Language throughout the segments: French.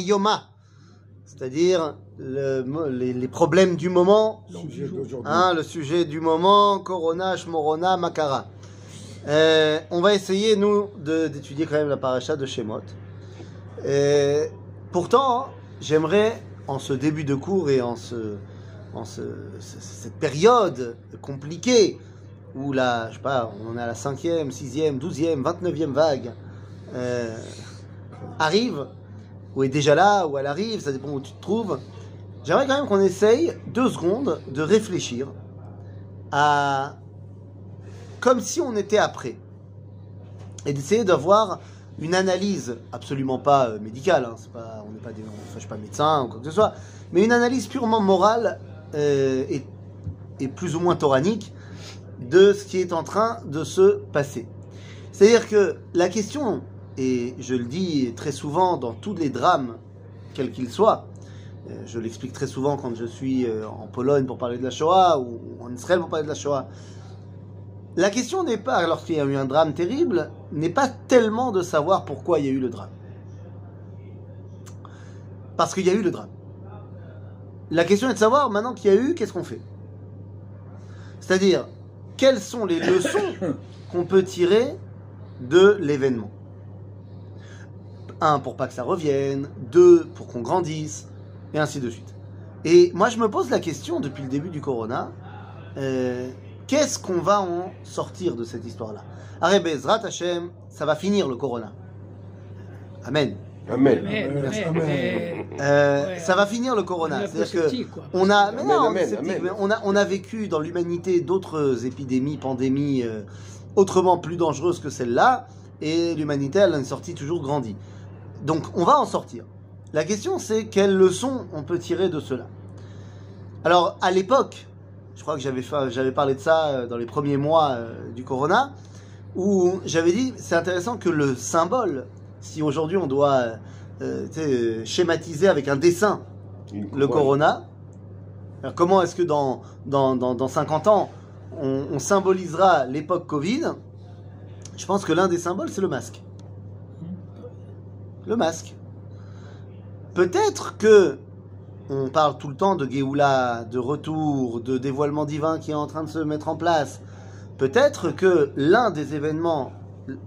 Yoma, c'est-à-dire le- les, les problèmes du moment, Sujet hein, le sujet du moment, Corona, Shmorona, Makara. Euh, on va essayer, nous, d'étudier quand même la paracha de Shemot. Euh, pourtant, j'aimerais, en ce début de cours et en, ce, en ce- ce- cette période compliquée, où la, je sais pas, on est à la cinquième, sixième, douzième, vingt-neuvième vague, euh, arrive, ou est déjà là, ou elle arrive, ça dépend où tu te trouves. J'aimerais quand même qu'on essaye deux secondes de réfléchir à comme si on était après et d'essayer d'avoir une analyse absolument pas euh, médicale, hein, c'est pas, on n'est pas des, je suis pas médecin ou quoi que ce soit, mais une analyse purement morale euh, et, et plus ou moins toranique de ce qui est en train de se passer. C'est-à-dire que la question, et je le dis très souvent dans tous les drames, quels qu'ils soient, euh, je l'explique très souvent quand je suis euh, en Pologne pour parler de la Shoah ou en Israël pour parler de la Shoah. La question n'est pas, lorsqu'il y a eu un drame terrible, n'est pas tellement de savoir pourquoi il y a eu le drame. Parce qu'il y a eu le drame. La question est de savoir, maintenant qu'il y a eu, qu'est-ce qu'on fait? C'est-à-dire, quelles sont les leçons qu'on peut tirer de l'événement? Un, pour pas que ça revienne. Deux, pour qu'on grandisse. Et ainsi de suite. Et moi, je me pose la question depuis le début du Corona. euh, Qu'est-ce qu'on va en sortir de cette histoire-là? Arrête, Bezrat Hashem, ça va finir le Corona. Amen. Amen. Mais, Euh, Ouais, ça va finir le Corona. est C'est-à-dire que quoi. on a, mais Amen, non, on est amen, sceptique, amen. mais on a, on a vécu dans l'humanité d'autres épidémies, pandémies, euh, autrement plus dangereuses que celle-là, et l'humanité, elle a une sortie toujours grandie. Donc, on va en sortir. La question, c'est quelles leçons on peut tirer de cela? Alors, à l'époque, je crois que j'avais fait- j'avais parlé de ça euh, dans les premiers mois euh, du Corona, où j'avais dit, c'est intéressant que le symbole, si aujourd'hui on doit euh, schématiser avec un dessin le corona. Alors, comment est-ce que dans, dans, dans, dans 50 ans, on, on symbolisera l'époque Covid? Je pense que l'un des symboles, c'est le masque. Le masque. Peut-être que on parle tout le temps de Géoula, de retour, de dévoilement divin qui est en train de se mettre en place. Peut-être que l'un des événements,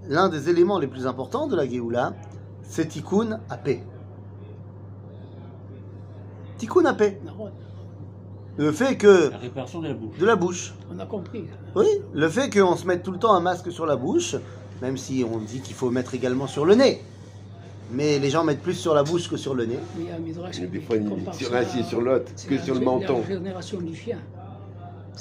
l'un des éléments les plus importants de la Géoula, c'est Tikkun à paix. Tikkun à paix. Le fait que La réparation de la bouche. de la bouche. On a compris. Oui, le fait qu'on se mette tout le temps un masque sur la bouche, même si on dit qu'il faut mettre également sur le nez. Mais les gens mettent plus sur la bouche que sur le nez. Mais il y a un midrash Mais des fois, il compare est sur l'un, c'est sur l'autre, c'est que sur le menton. La génération du chien.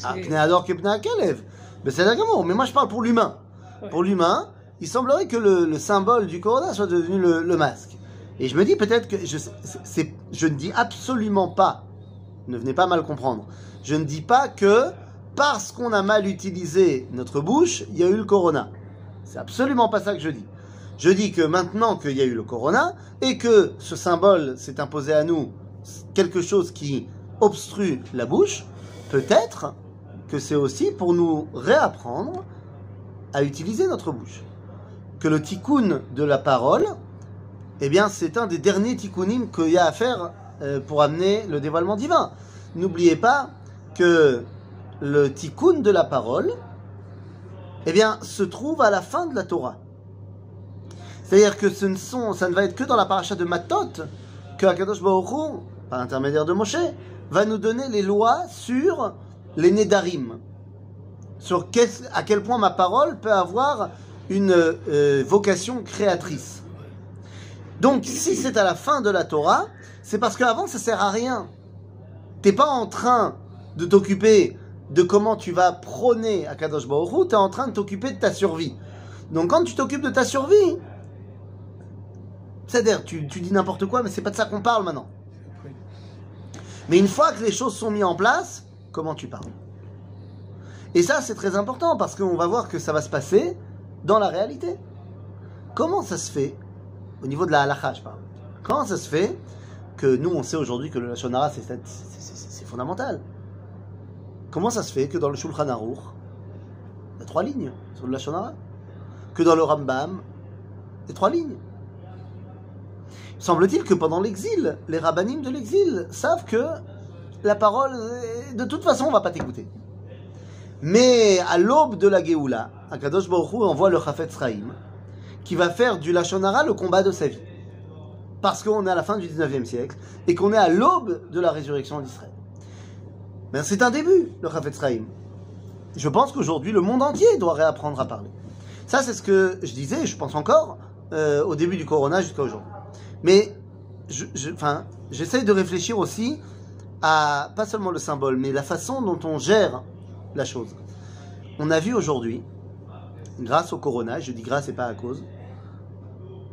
Ah, C'est- Pneador que Pneakalev. Mais c'est d'accord, mais moi je parle pour l'humain. Ouais. Pour l'humain, il semblerait que le, le symbole du corona soit devenu le, le masque. Et je me dis peut-être que je, c'est, je ne dis absolument pas, ne venez pas mal comprendre, je ne dis pas que parce qu'on a mal utilisé notre bouche, il y a eu le corona. C'est absolument pas ça que je dis. Je dis que maintenant qu'il y a eu le corona et que ce symbole s'est imposé à nous, quelque chose qui obstrue la bouche, peut-être que c'est aussi pour nous réapprendre à utiliser notre bouche. Que le tikkun de la parole, eh bien, c'est un des derniers tikkunim qu'il y a à faire euh, pour amener le dévoilement divin. N'oubliez pas que le tikkun de la parole, eh bien, se trouve à la fin de la Torah. C'est-à-dire que ne ça ne va être que dans la paracha de Matot que Akadosh Baruch par l'intermédiaire de Moshe, va nous donner les lois sur les Nédarim. Sur à quel point ma parole peut avoir une euh, vocation créatrice. Donc, si c'est à la fin de la Torah, c'est parce qu'avant, ça sert à rien. T'es pas en train de t'occuper de comment tu vas prôner à Kadosh Baruch Hu, t'es en train de t'occuper de ta survie. Donc, quand tu t'occupes de ta survie, c'est-à-dire, tu, tu dis n'importe quoi, mais c'est pas de ça qu'on parle maintenant. Mais une fois que les choses sont mises en place, comment tu parles? Et ça, c'est très important parce qu'on va voir que ça va se passer dans la réalité. Comment ça se fait, au niveau de la halakha, je parle, comment ça se fait que nous, on sait aujourd'hui que le Lashon Hara, c'est- fondamental? Comment ça se fait que dans le Shulchan Aruch, il y a trois lignes sur le Lashon Hara Que dans le Rambam, il y a trois lignes Semble-t-il que pendant l'exil, les rabbinim de l'exil savent que la parole, de toute façon, on va pas t'écouter. Mais à l'aube de la Géoula, Akadosh Baruch envoie le Chafetz Chaim, qui va faire du Lachonara le combat de sa vie. Parce qu'on est à la fin du 19e siècle et qu'on est à l'aube de la résurrection d'Israël. Mais c'est un début, le Chafetz Chaim. Je pense qu'aujourd'hui, le monde entier doit réapprendre à parler. Ça, c'est ce que je disais, je pense encore, euh, au début du Corona jusqu'à aujourd'hui. Mais je, j'essaye de réfléchir aussi à pas seulement le symbole, mais la façon dont on gère la chose. On a vu aujourd'hui, grâce au Corona, je dis grâce et pas à cause,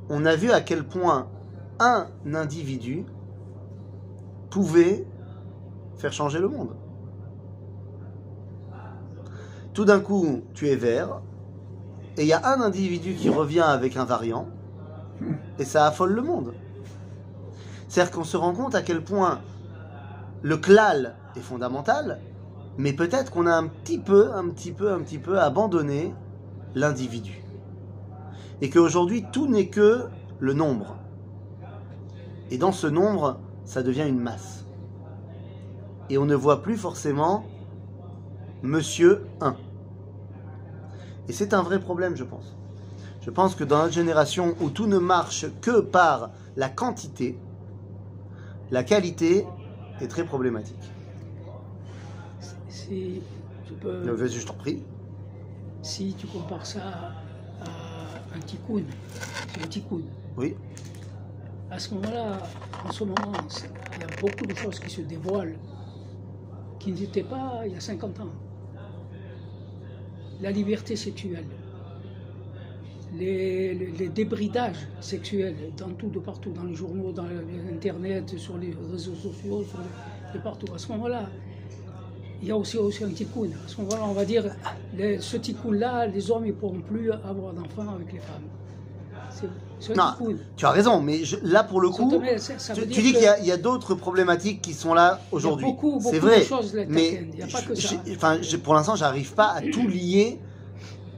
on a vu à quel point un individu pouvait faire changer le monde. Tout d'un coup, tu es vert, et il y a un individu qui revient avec un variant, et ça affole le monde. C'est-à-dire qu'on se rend compte à quel point le klal est fondamental, mais peut-être qu'on a un petit peu, un petit peu, un petit peu abandonné l'individu. Et qu'aujourd'hui, tout n'est que le nombre. Et dans ce nombre, ça devient une masse. Et on ne voit plus forcément Monsieur 1. Et c'est un vrai problème, je pense. Je pense que dans notre génération où tout ne marche que par la quantité, la qualité est très problématique. Si je peux, vas-y, je t'en prie. si tu compares ça à un tikkun, c'est un tikkun. Oui. À ce moment-là, en ce moment, il y a beaucoup de choses qui se dévoilent qui n'étaient pas il y a 50 ans. La liberté sexuelle, les, les- les débridages sexuels dans tout, de partout, dans les journaux, dans Internet, sur les réseaux sociaux, sur les- de partout. À ce moment-là, il y a aussi, aussi un tikkun. À ce moment-là, on va dire, les- ce tikkun-là, les hommes ne pourront plus avoir d'enfants avec les femmes. C'est Non, tikkun. tu as raison, mais je- là pour le coup, te met- ça- ça tu, dis qu'il y a, d'autres problématiques qui sont là aujourd'hui. C'est de vrai, choses, mais Taken, il y a pas que je- ça. je- enfin, je- pour l'instant, j'arrive pas à tout lier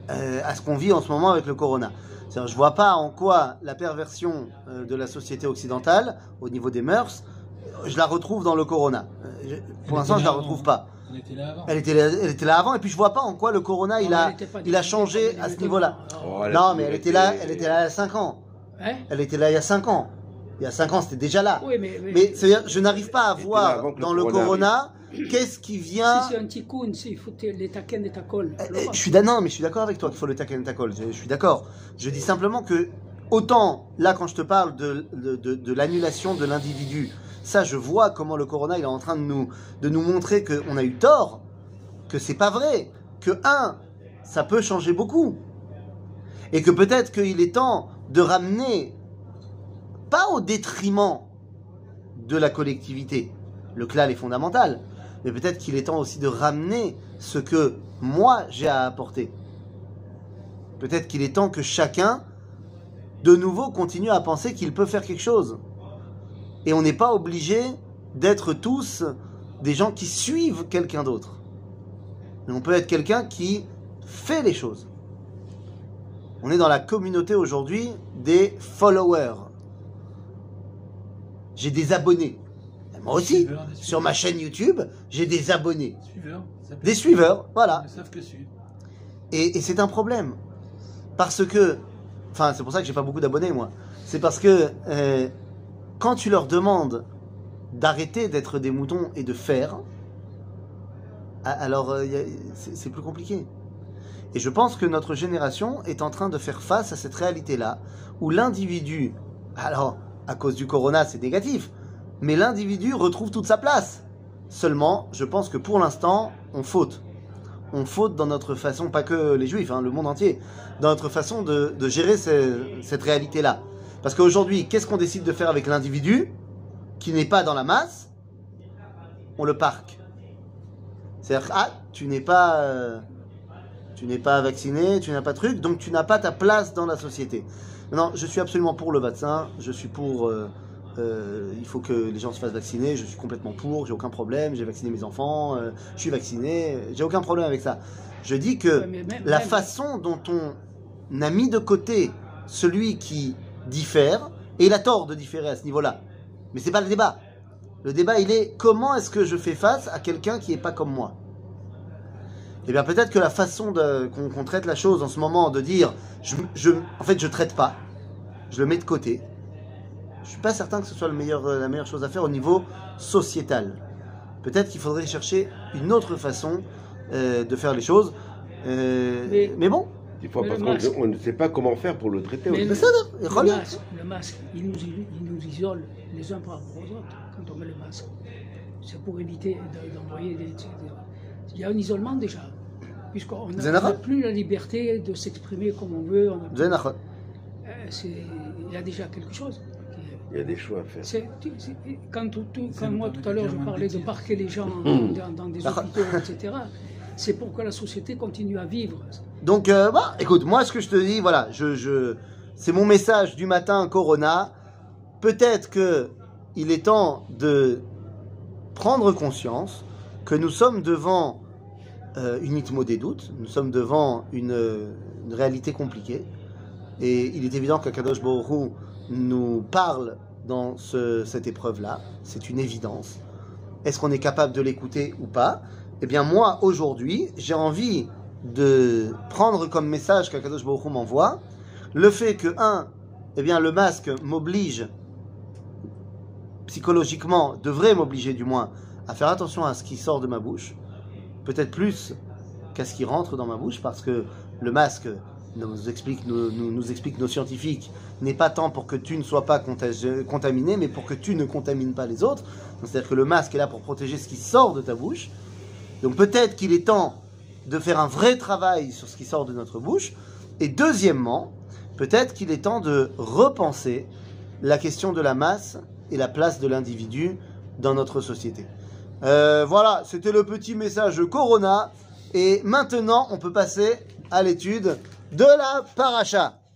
euh, à ce qu'on vit en ce moment avec le corona. C'est-à-dire, je vois pas en quoi la perversion euh, de la société occidentale, au niveau des mœurs, je la retrouve dans le corona. Euh, je- pour Elle l'instant, je la retrouve avant. pas. On était là avant. Elle était, là, elle était là avant, et puis je vois pas en quoi le corona, il a, elle il a changé à ce niveau-là. Oh, elle Non, mais elle était là, elle était là il y a 5 ans. hein Elle était là il y a 5 ans. Il y a 5 ans, c'était déjà là. Oui, mais, mais, Mais c'est-à-dire, je n'arrive pas à voir dans le corona corona qu'est-ce qui vient. si c'est un tikkun, si, il faut les taken et ta colle. Eh, Je suis d'accord, mais je suis d'accord avec toi qu'il faut le taken takol. Je, je suis d'accord. Je dis simplement que autant là quand je te parle de, de, de- de l'annulation de l'individu, ça je vois comment le corona il est en train de nous de nous montrer qu'on a eu tort, que c'est pas vrai, que un ça peut changer beaucoup et que peut-être qu'il est temps de ramener pas au détriment de la collectivité. Le clan est fondamental, mais peut-être qu'il est temps aussi de ramener ce que moi j'ai à apporter. Peut-être qu'il est temps que chacun, de nouveau, continue à penser qu'il peut faire quelque chose. Et on n'est pas obligé d'être tous des gens qui suivent quelqu'un d'autre. Mais on peut être quelqu'un qui fait les choses. On est dans la communauté aujourd'hui des followers. J'ai des abonnés. Moi aussi, sur ma chaîne YouTube, j'ai des abonnés. Suiveurs. Des suiveurs, voilà. Ils savent que suivre. Et, et c'est un problème. Parce que, enfin, c'est pour ça que j'ai pas beaucoup d'abonnés, moi. C'est parce que euh, quand tu leur demandes d'arrêter d'être des moutons et de faire, alors euh, c'est plus compliqué. Et je pense que notre génération est en train de faire face à cette réalité-là, où l'individu, alors à cause du corona c'est négatif, mais l'individu retrouve toute sa place. Seulement, je pense que pour l'instant, on faute on faute dans notre façon, pas que les juifs, hein, le monde entier, dans notre façon de, gérer ce- cette réalité-là. Parce qu'aujourd'hui, qu'est-ce qu'on décide de faire avec l'individu qui n'est pas dans la masse? On le parque. C'est-à-dire, ah, tu n'es pas, euh, tu n'es pas vacciné, tu n'as pas truc, donc tu n'as pas ta place dans la société. Non, je suis absolument pour le vaccin, je suis pour... euh, euh, il faut que les gens se fassent vacciner, je suis complètement pour, j'ai aucun problème, j'ai vacciné mes enfants, euh, je suis vacciné, j'ai aucun problème avec ça. Je dis que Ouais, mais même- la même- façon dont on a mis de côté celui qui diffère, Et il a tort de différer à ce niveau-là. Mais c'est pas le débat. Le débat, il est comment est-ce que je fais face à quelqu'un qui est pas comme moi? Eh bien, peut-être que la façon qu'on traite la chose en ce moment, de dire, je, je- en fait, je traite pas, je le mets de côté. Je suis pas certain que ce soit le meilleur, euh, la meilleure chose à faire au niveau sociétal. Peut-être qu'il faudrait chercher une autre façon euh, de faire les choses. Euh, mais, Mais- bon, Des fois, Mais parce le qu'on masque. on ne sait pas comment faire pour le traiter. Mais aussi. le- ça, Le masque, le masque, il nous, il nous isole les uns par rapport aux autres quand on met le masque. C'est pour éviter de- d'envoyer des, des- Il y a un isolement déjà, puisqu'on n'a Zenara. on n'a plus la liberté de s'exprimer comme on veut. on a-. Euh, Il y a déjà quelque chose. Il y a des choix à faire. c'est- tu- c'est- Quand, tout- tout- Ça quand nous moi tout à l'heure je parlais de parquer les gens Mmh. dans, dans des D'accord. hôpitaux, etc., c'est pour que la société continue à vivre. Donc, euh, bah, écoute, moi, ce que je te dis, voilà, je, je, c'est mon message du matin, Corona. Peut-être que il est temps de prendre conscience que nous sommes devant euh, une itmo des doutes, nous sommes devant une, une réalité compliquée. Et il est évident qu'Akadosh Hu nous parle dans ce- cette épreuve-là. C'est une évidence. Est-ce qu'on est capable de l'écouter ou pas? Eh bien, moi, aujourd'hui, j'ai envie de prendre comme message qu'Akadosh Baruch m'envoie le fait que, un, eh bien, le masque m'oblige, psychologiquement, devrait m'obliger du moins, à faire attention à ce qui sort de ma bouche, peut-être plus qu'à ce qui rentre dans ma bouche, parce que le masque, nous explique, nous, nous, explique nos scientifiques, n'est pas tant pour que tu ne sois pas contaminé, mais pour que tu ne contamines pas les autres. C'est-à-dire que le masque est là pour protéger ce qui sort de ta bouche. Donc peut-être qu'il est temps de faire un vrai travail sur ce qui sort de notre bouche. Et deuxièmement, peut-être qu'il est temps de repenser la question de la masse et la place de l'individu dans notre société. Euh, voilà, c'était le petit message Corona. Et maintenant, on peut passer à l'étude de la paracha.